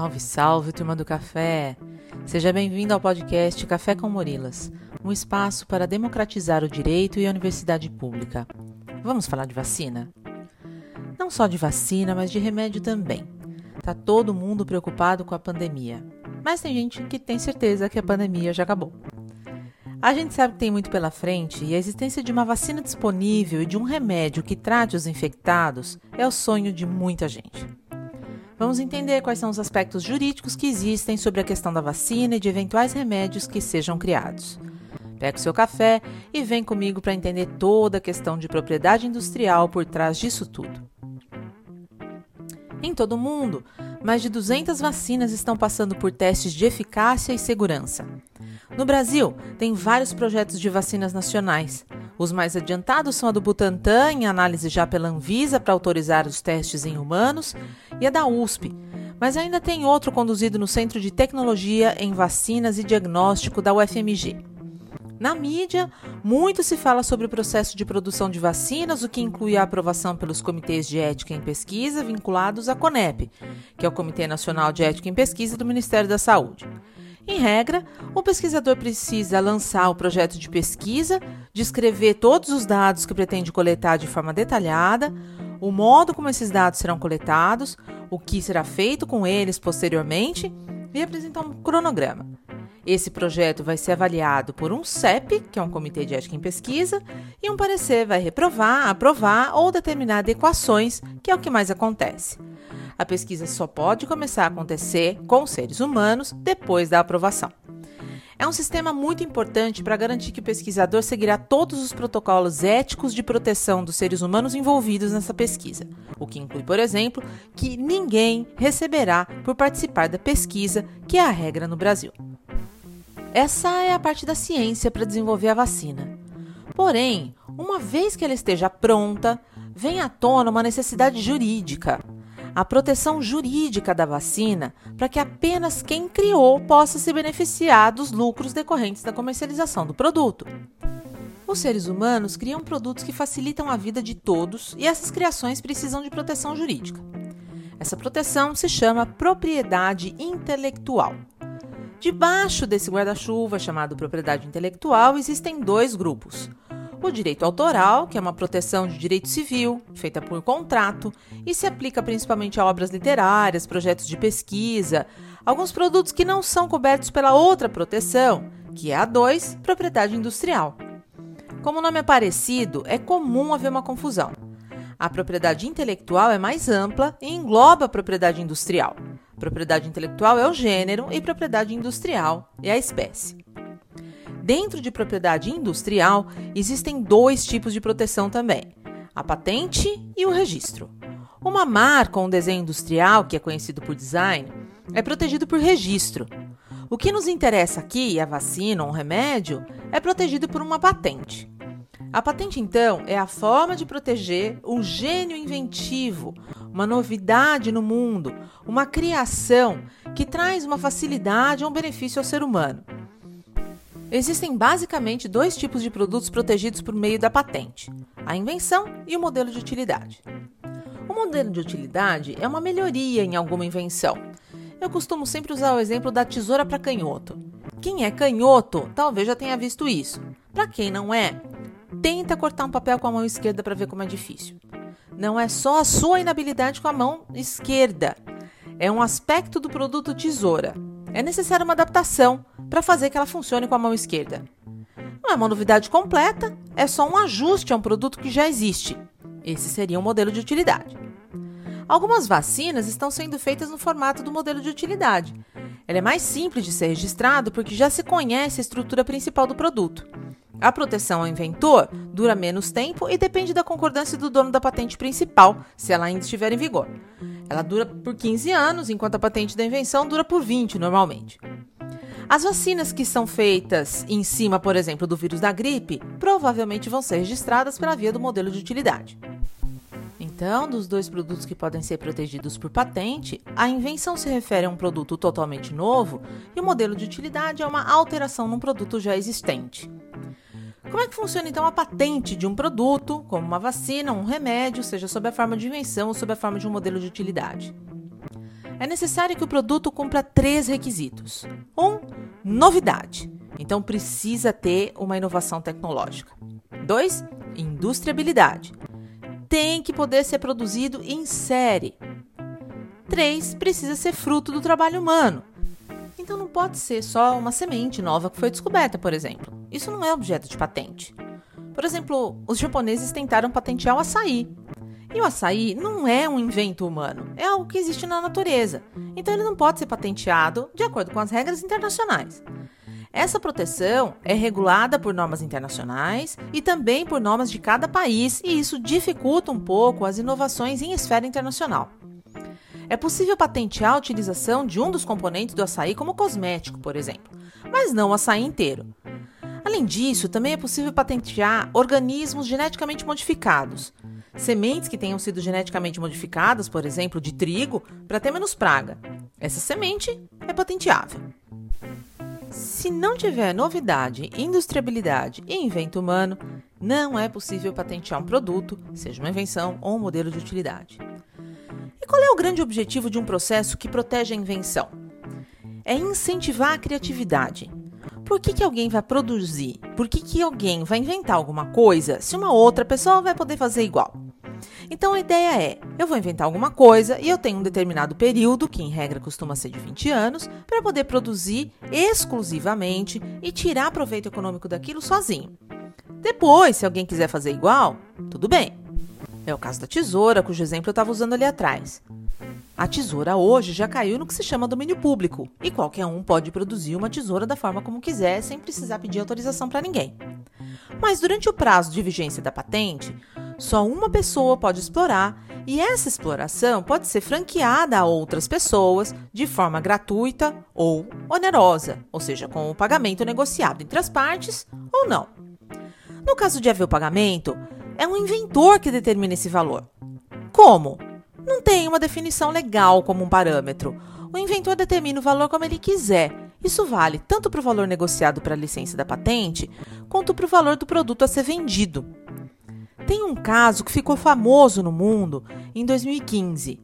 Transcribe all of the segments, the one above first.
Salve, salve, turma do café! Seja bem-vindo ao podcast Café com Morilas, um espaço para democratizar o direito e a universidade pública. Vamos falar de vacina? Não só de vacina, mas de remédio também. Tá todo mundo preocupado com a pandemia, mas tem gente que tem certeza que a pandemia já acabou. A gente sabe que tem muito pela frente e a existência de uma vacina disponível e de um remédio que trate os infectados é o sonho de muita gente. Vamos entender quais são os aspectos jurídicos que existem sobre a questão da vacina e de eventuais remédios que sejam criados. Pega o seu café e vem comigo para entender toda a questão de propriedade industrial por trás disso tudo. Em todo o mundo, mais de 200 vacinas estão passando por testes de eficácia e segurança. No Brasil, tem vários projetos de vacinas nacionais. Os mais adiantados são a do Butantan, em análise já pela Anvisa para autorizar os testes em humanos, e a da USP. Mas ainda tem outro conduzido no Centro de Tecnologia em Vacinas e Diagnóstico da UFMG. Na mídia, muito se fala sobre o processo de produção de vacinas, o que inclui a aprovação pelos comitês de ética em pesquisa vinculados à CONEP, que é o Comitê Nacional de Ética em Pesquisa do Ministério da Saúde. Em regra, o pesquisador precisa lançar o projeto de pesquisa, descrever todos os dados que pretende coletar de forma detalhada, o modo como esses dados serão coletados, o que será feito com eles posteriormente e apresentar um cronograma. Esse projeto vai ser avaliado por um CEP, que é um Comitê de Ética em Pesquisa, e um parecer vai reprovar, aprovar ou determinar adequações, que é o que mais acontece. A pesquisa só pode começar a acontecer com seres humanos depois da aprovação. É um sistema muito importante para garantir que o pesquisador seguirá todos os protocolos éticos de proteção dos seres humanos envolvidos nessa pesquisa, o que inclui, por exemplo, que ninguém receberá por participar da pesquisa, que é a regra no Brasil. Essa é a parte da ciência para desenvolver a vacina. Porém, uma vez que ela esteja pronta, vem à tona uma necessidade jurídica a proteção jurídica da vacina para que apenas quem criou possa se beneficiar dos lucros decorrentes da comercialização do produto. Os seres humanos criam produtos que facilitam a vida de todos e essas criações precisam de proteção jurídica. Essa proteção se chama propriedade intelectual. Debaixo desse guarda-chuva chamado propriedade intelectual existem dois grupos: o direito autoral, que é uma proteção de direito civil, feita por contrato, e se aplica principalmente a obras literárias, projetos de pesquisa, alguns produtos que não são cobertos pela outra proteção, que é a 2, propriedade industrial. Como o nome é parecido, é comum haver uma confusão. A propriedade intelectual é mais ampla e engloba a propriedade industrial. Propriedade intelectual é o gênero e propriedade industrial é a espécie. Dentro de propriedade industrial, existem dois tipos de proteção também: a patente e o registro. Uma marca ou um desenho industrial, que é conhecido por design, é protegido por registro. O que nos interessa aqui, a vacina ou um remédio, é protegido por uma patente. A patente, então, é a forma de proteger um gênio inventivo, uma novidade no mundo, uma criação que traz uma facilidade ou um benefício ao ser humano. Existem basicamente dois tipos de produtos protegidos por meio da patente: a invenção e o modelo de utilidade. O modelo de utilidade é uma melhoria em alguma invenção. Eu costumo sempre usar o exemplo da tesoura para canhoto. Quem é canhoto talvez já tenha visto isso. Para quem não é, tenta cortar um papel com a mão esquerda para ver como é difícil. Não é só a sua inabilidade com a mão esquerda, é um aspecto do produto tesoura. É necessária uma adaptação para fazer que ela funcione com a mão esquerda. Não é uma novidade completa, é só um ajuste a um produto que já existe. Esse seria um modelo de utilidade. Algumas vacinas estão sendo feitas no formato do modelo de utilidade. Ele é mais simples de ser registrado porque já se conhece a estrutura principal do produto. A proteção ao inventor dura menos tempo e depende da concordância do dono da patente principal, se ela ainda estiver em vigor. Ela dura por 15 anos, enquanto a patente da invenção dura por 20 normalmente. As vacinas que são feitas em cima, por exemplo, do vírus da gripe, provavelmente vão ser registradas pela via do modelo de utilidade. Então, dos dois produtos que podem ser protegidos por patente, a invenção se refere a um produto totalmente novo e o modelo de utilidade é uma alteração num produto já existente. Como é que funciona então a patente de um produto, como uma vacina, um remédio, seja sob a forma de invenção ou sob a forma de um modelo de utilidade? é necessário que o produto cumpra três requisitos. Um, novidade. Então precisa ter uma inovação tecnológica. Dois, industriabilidade. Tem que poder ser produzido em série. Três, precisa ser fruto do trabalho humano. Então não pode ser só uma semente nova que foi descoberta, por exemplo. Isso não é objeto de patente. Por exemplo, os japoneses tentaram patentear o açaí. E o açaí não é um invento humano, é algo que existe na natureza. Então ele não pode ser patenteado de acordo com as regras internacionais. Essa proteção é regulada por normas internacionais e também por normas de cada país, e isso dificulta um pouco as inovações em esfera internacional. É possível patentear a utilização de um dos componentes do açaí como cosmético, por exemplo, mas não o açaí inteiro. Além disso, também é possível patentear organismos geneticamente modificados. Sementes que tenham sido geneticamente modificadas, por exemplo, de trigo, para ter menos praga. Essa semente é patenteável. Se não tiver novidade, industriabilidade e invento humano, não é possível patentear um produto, seja uma invenção ou um modelo de utilidade. Qual é o grande objetivo de um processo que protege a invenção? É incentivar a criatividade. Por que, que alguém vai produzir? Por que, que alguém vai inventar alguma coisa se uma outra pessoa vai poder fazer igual? Então a ideia é: eu vou inventar alguma coisa e eu tenho um determinado período, que em regra costuma ser de 20 anos, para poder produzir exclusivamente e tirar proveito econômico daquilo sozinho. Depois, se alguém quiser fazer igual, tudo bem. É o caso da tesoura, cujo exemplo eu estava usando ali atrás. A tesoura hoje já caiu no que se chama domínio público e qualquer um pode produzir uma tesoura da forma como quiser sem precisar pedir autorização para ninguém. Mas durante o prazo de vigência da patente, só uma pessoa pode explorar e essa exploração pode ser franqueada a outras pessoas de forma gratuita ou onerosa, ou seja, com o pagamento negociado entre as partes ou não. No caso de haver o pagamento, é um inventor que determina esse valor. Como? Não tem uma definição legal como um parâmetro. O inventor determina o valor como ele quiser. Isso vale tanto para o valor negociado para a licença da patente, quanto para o valor do produto a ser vendido. Tem um caso que ficou famoso no mundo em 2015.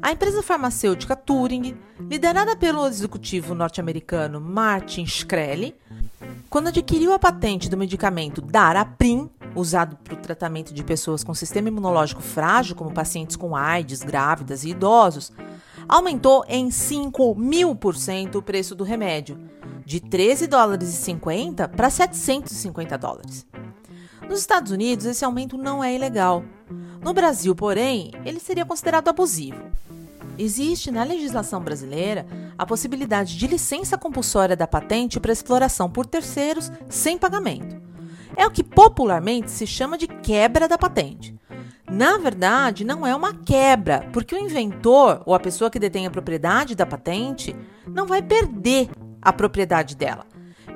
A empresa farmacêutica Turing, liderada pelo executivo norte-americano Martin Shkreli, quando adquiriu a patente do medicamento Daraprim, usado para o tratamento de pessoas com sistema imunológico frágil, como pacientes com AIDS, grávidas e idosos, aumentou em 5 mil por cento o preço do remédio, de 13 dólares e 50 para 750 dólares. Nos Estados Unidos, esse aumento não é ilegal. No Brasil, porém, ele seria considerado abusivo. Existe na legislação brasileira a possibilidade de licença compulsória da patente para exploração por terceiros sem pagamento. É o que popularmente se chama de quebra da patente. Na verdade, não é uma quebra, porque o inventor ou a pessoa que detém a propriedade da patente não vai perder a propriedade dela.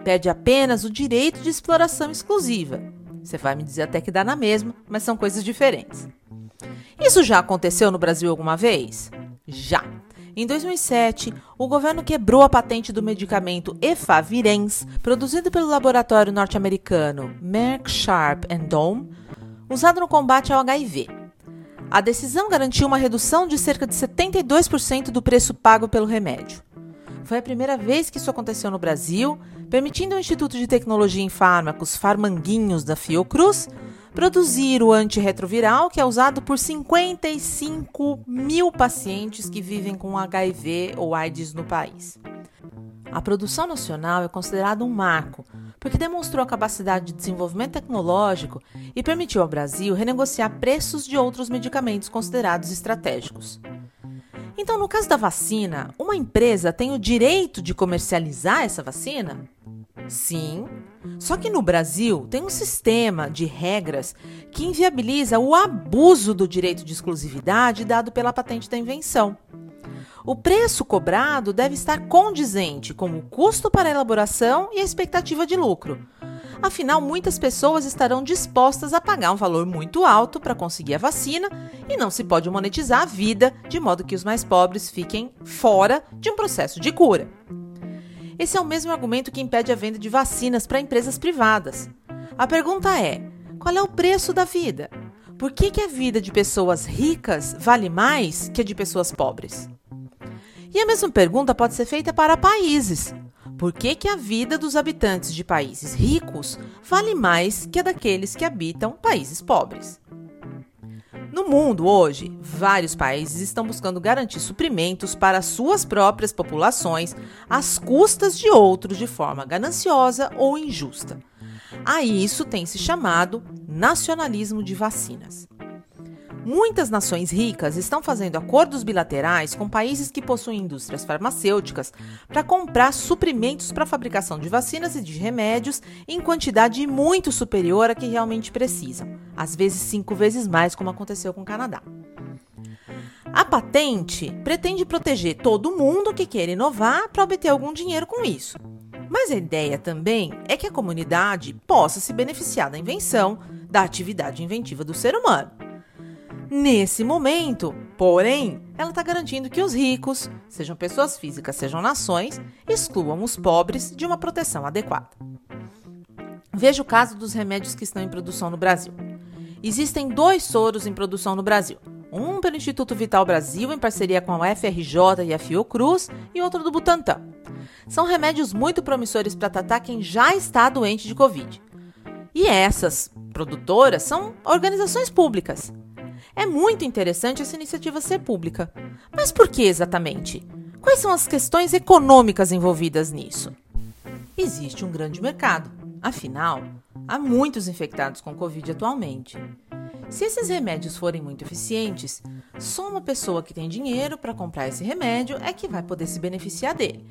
Perde apenas o direito de exploração exclusiva. Você vai me dizer até que dá na mesma, mas são coisas diferentes. Isso já aconteceu no Brasil alguma vez? Já. Em 2007, o governo quebrou a patente do medicamento Efavirenz, produzido pelo laboratório norte-americano Merck Sharp Dohme, usado no combate ao HIV. A decisão garantiu uma redução de cerca de 72% do preço pago pelo remédio. Foi a primeira vez que isso aconteceu no Brasil, permitindo ao Instituto de Tecnologia em Fármacos Farmanguinhos da Fiocruz produzir o antirretroviral que é usado por 55 mil pacientes que vivem com HIV ou AIDS no país. A produção nacional é considerada um marco, porque demonstrou a capacidade de desenvolvimento tecnológico e permitiu ao Brasil renegociar preços de outros medicamentos considerados estratégicos. Então, no caso da vacina, uma empresa tem o direito de comercializar essa vacina? Sim. Só que no Brasil tem um sistema de regras que inviabiliza o abuso do direito de exclusividade dado pela patente da invenção. O preço cobrado deve estar condizente com o custo para a elaboração e a expectativa de lucro. Afinal, muitas pessoas estarão dispostas a pagar um valor muito alto para conseguir a vacina e não se pode monetizar a vida de modo que os mais pobres fiquem fora de um processo de cura. Esse é o mesmo argumento que impede a venda de vacinas para empresas privadas. A pergunta é: qual é o preço da vida? Por que, que a vida de pessoas ricas vale mais que a de pessoas pobres? E a mesma pergunta pode ser feita para países. Por que, que a vida dos habitantes de países ricos vale mais que a daqueles que habitam países pobres? No mundo hoje, vários países estão buscando garantir suprimentos para suas próprias populações às custas de outros de forma gananciosa ou injusta. A isso tem se chamado nacionalismo de vacinas. Muitas nações ricas estão fazendo acordos bilaterais com países que possuem indústrias farmacêuticas para comprar suprimentos para a fabricação de vacinas e de remédios em quantidade muito superior à que realmente precisam, às vezes cinco vezes mais, como aconteceu com o Canadá. A patente pretende proteger todo mundo que queira inovar para obter algum dinheiro com isso. Mas a ideia também é que a comunidade possa se beneficiar da invenção, da atividade inventiva do ser humano. Nesse momento, porém, ela está garantindo que os ricos, sejam pessoas físicas, sejam nações, excluam os pobres de uma proteção adequada. Veja o caso dos remédios que estão em produção no Brasil. Existem dois soros em produção no Brasil. Um pelo Instituto Vital Brasil, em parceria com a UFRJ e a Fiocruz, e outro do Butantan. São remédios muito promissores para tratar quem já está doente de Covid. E essas produtoras são organizações públicas. É muito interessante essa iniciativa ser pública. Mas por que exatamente? Quais são as questões econômicas envolvidas nisso? Existe um grande mercado. Afinal, há muitos infectados com Covid atualmente. Se esses remédios forem muito eficientes, só uma pessoa que tem dinheiro para comprar esse remédio é que vai poder se beneficiar dele.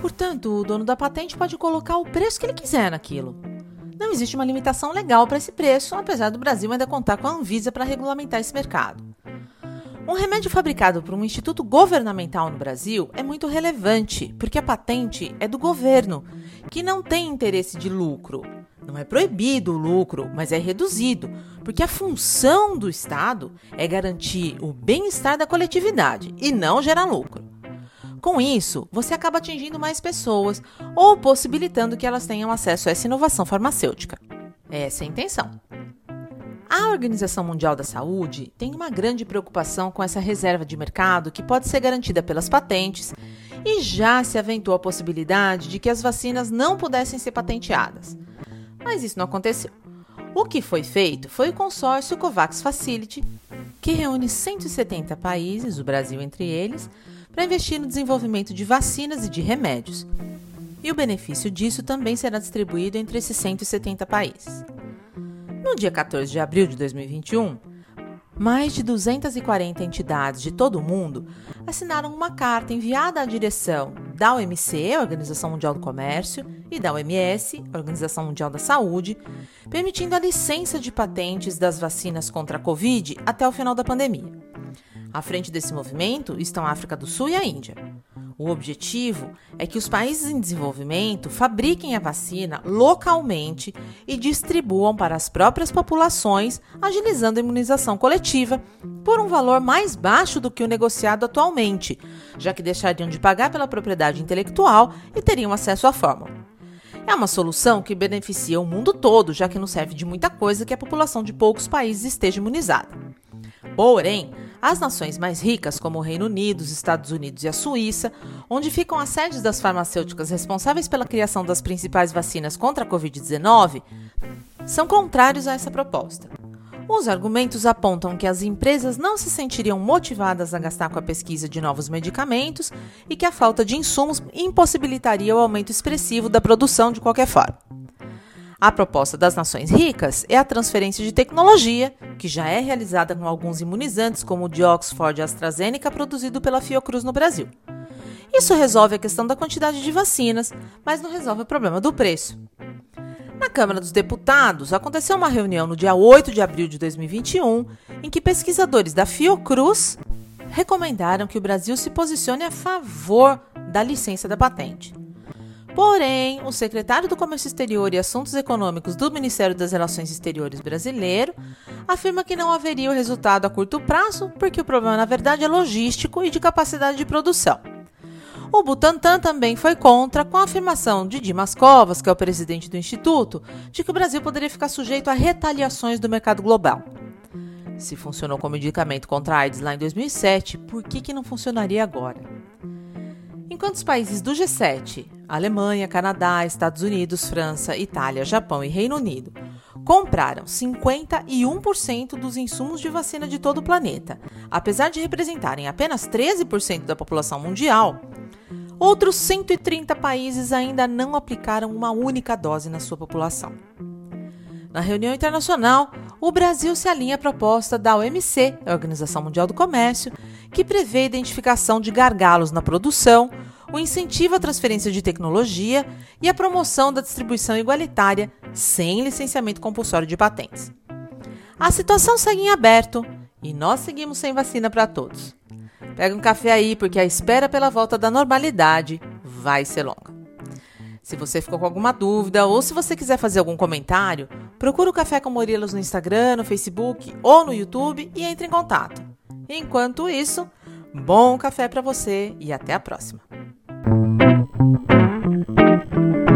Portanto, o dono da patente pode colocar o preço que ele quiser naquilo não existe uma limitação legal para esse preço, apesar do Brasil ainda contar com a Anvisa para regulamentar esse mercado. Um remédio fabricado por um instituto governamental no Brasil é muito relevante, porque a patente é do governo, que não tem interesse de lucro. Não é proibido o lucro, mas é reduzido, porque a função do Estado é garantir o bem-estar da coletividade e não gerar lucro. Com isso, você acaba atingindo mais pessoas ou possibilitando que elas tenham acesso a essa inovação farmacêutica. Essa é a intenção. A Organização Mundial da Saúde tem uma grande preocupação com essa reserva de mercado que pode ser garantida pelas patentes e já se aventou a possibilidade de que as vacinas não pudessem ser patenteadas. Mas isso não aconteceu. O que foi feito foi o consórcio COVAX Facility, que reúne 170 países, o Brasil entre eles, para investir no desenvolvimento de vacinas e de remédios. E o benefício disso também será distribuído entre esses 170 países. No dia 14 de abril de 2021, mais de 240 entidades de todo o mundo assinaram uma carta enviada à direção da OMC, Organização Mundial do Comércio, e da OMS, Organização Mundial da Saúde, permitindo a licença de patentes das vacinas contra a Covid até o final da pandemia. À frente desse movimento estão a África do Sul e a Índia. O objetivo é que os países em desenvolvimento fabriquem a vacina localmente e distribuam para as próprias populações, agilizando a imunização coletiva por um valor mais baixo do que o negociado atualmente, já que deixariam de pagar pela propriedade intelectual e teriam acesso à fórmula. É uma solução que beneficia o mundo todo, já que não serve de muita coisa que a população de poucos países esteja imunizada. Porém, as nações mais ricas, como o Reino Unido, os Estados Unidos e a Suíça, onde ficam as sedes das farmacêuticas responsáveis pela criação das principais vacinas contra a Covid-19, são contrários a essa proposta. Os argumentos apontam que as empresas não se sentiriam motivadas a gastar com a pesquisa de novos medicamentos e que a falta de insumos impossibilitaria o aumento expressivo da produção de qualquer forma. A proposta das nações ricas é a transferência de tecnologia, que já é realizada com alguns imunizantes, como o de Oxford e AstraZeneca, produzido pela Fiocruz no Brasil. Isso resolve a questão da quantidade de vacinas, mas não resolve o problema do preço. Na Câmara dos Deputados, aconteceu uma reunião no dia 8 de abril de 2021, em que pesquisadores da Fiocruz recomendaram que o Brasil se posicione a favor da licença da patente. Porém, o secretário do Comércio Exterior e Assuntos Econômicos do Ministério das Relações Exteriores brasileiro afirma que não haveria o resultado a curto prazo, porque o problema, na verdade, é logístico e de capacidade de produção. O Butantan também foi contra, com a afirmação de Dimas Covas, que é o presidente do Instituto, de que o Brasil poderia ficar sujeito a retaliações do mercado global. Se funcionou como medicamento contra a AIDS lá em 2007, por que, que não funcionaria agora? Enquanto os países do G7, Alemanha, Canadá, Estados Unidos, França, Itália, Japão e Reino Unido, compraram 51% dos insumos de vacina de todo o planeta, apesar de representarem apenas 13% da população mundial, outros 130 países ainda não aplicaram uma única dose na sua população. Na reunião internacional, o Brasil se alinha à proposta da OMC, a Organização Mundial do Comércio, que prevê a identificação de gargalos na produção, o incentivo à transferência de tecnologia e a promoção da distribuição igualitária sem licenciamento compulsório de patentes. A situação segue em aberto e nós seguimos sem vacina para todos. Pega um café aí, porque a espera pela volta da normalidade vai ser longa. Se você ficou com alguma dúvida ou se você quiser fazer algum comentário, procura o Café com Morilos no Instagram, no Facebook ou no YouTube e entre em contato. Enquanto isso, bom café para você e até a próxima.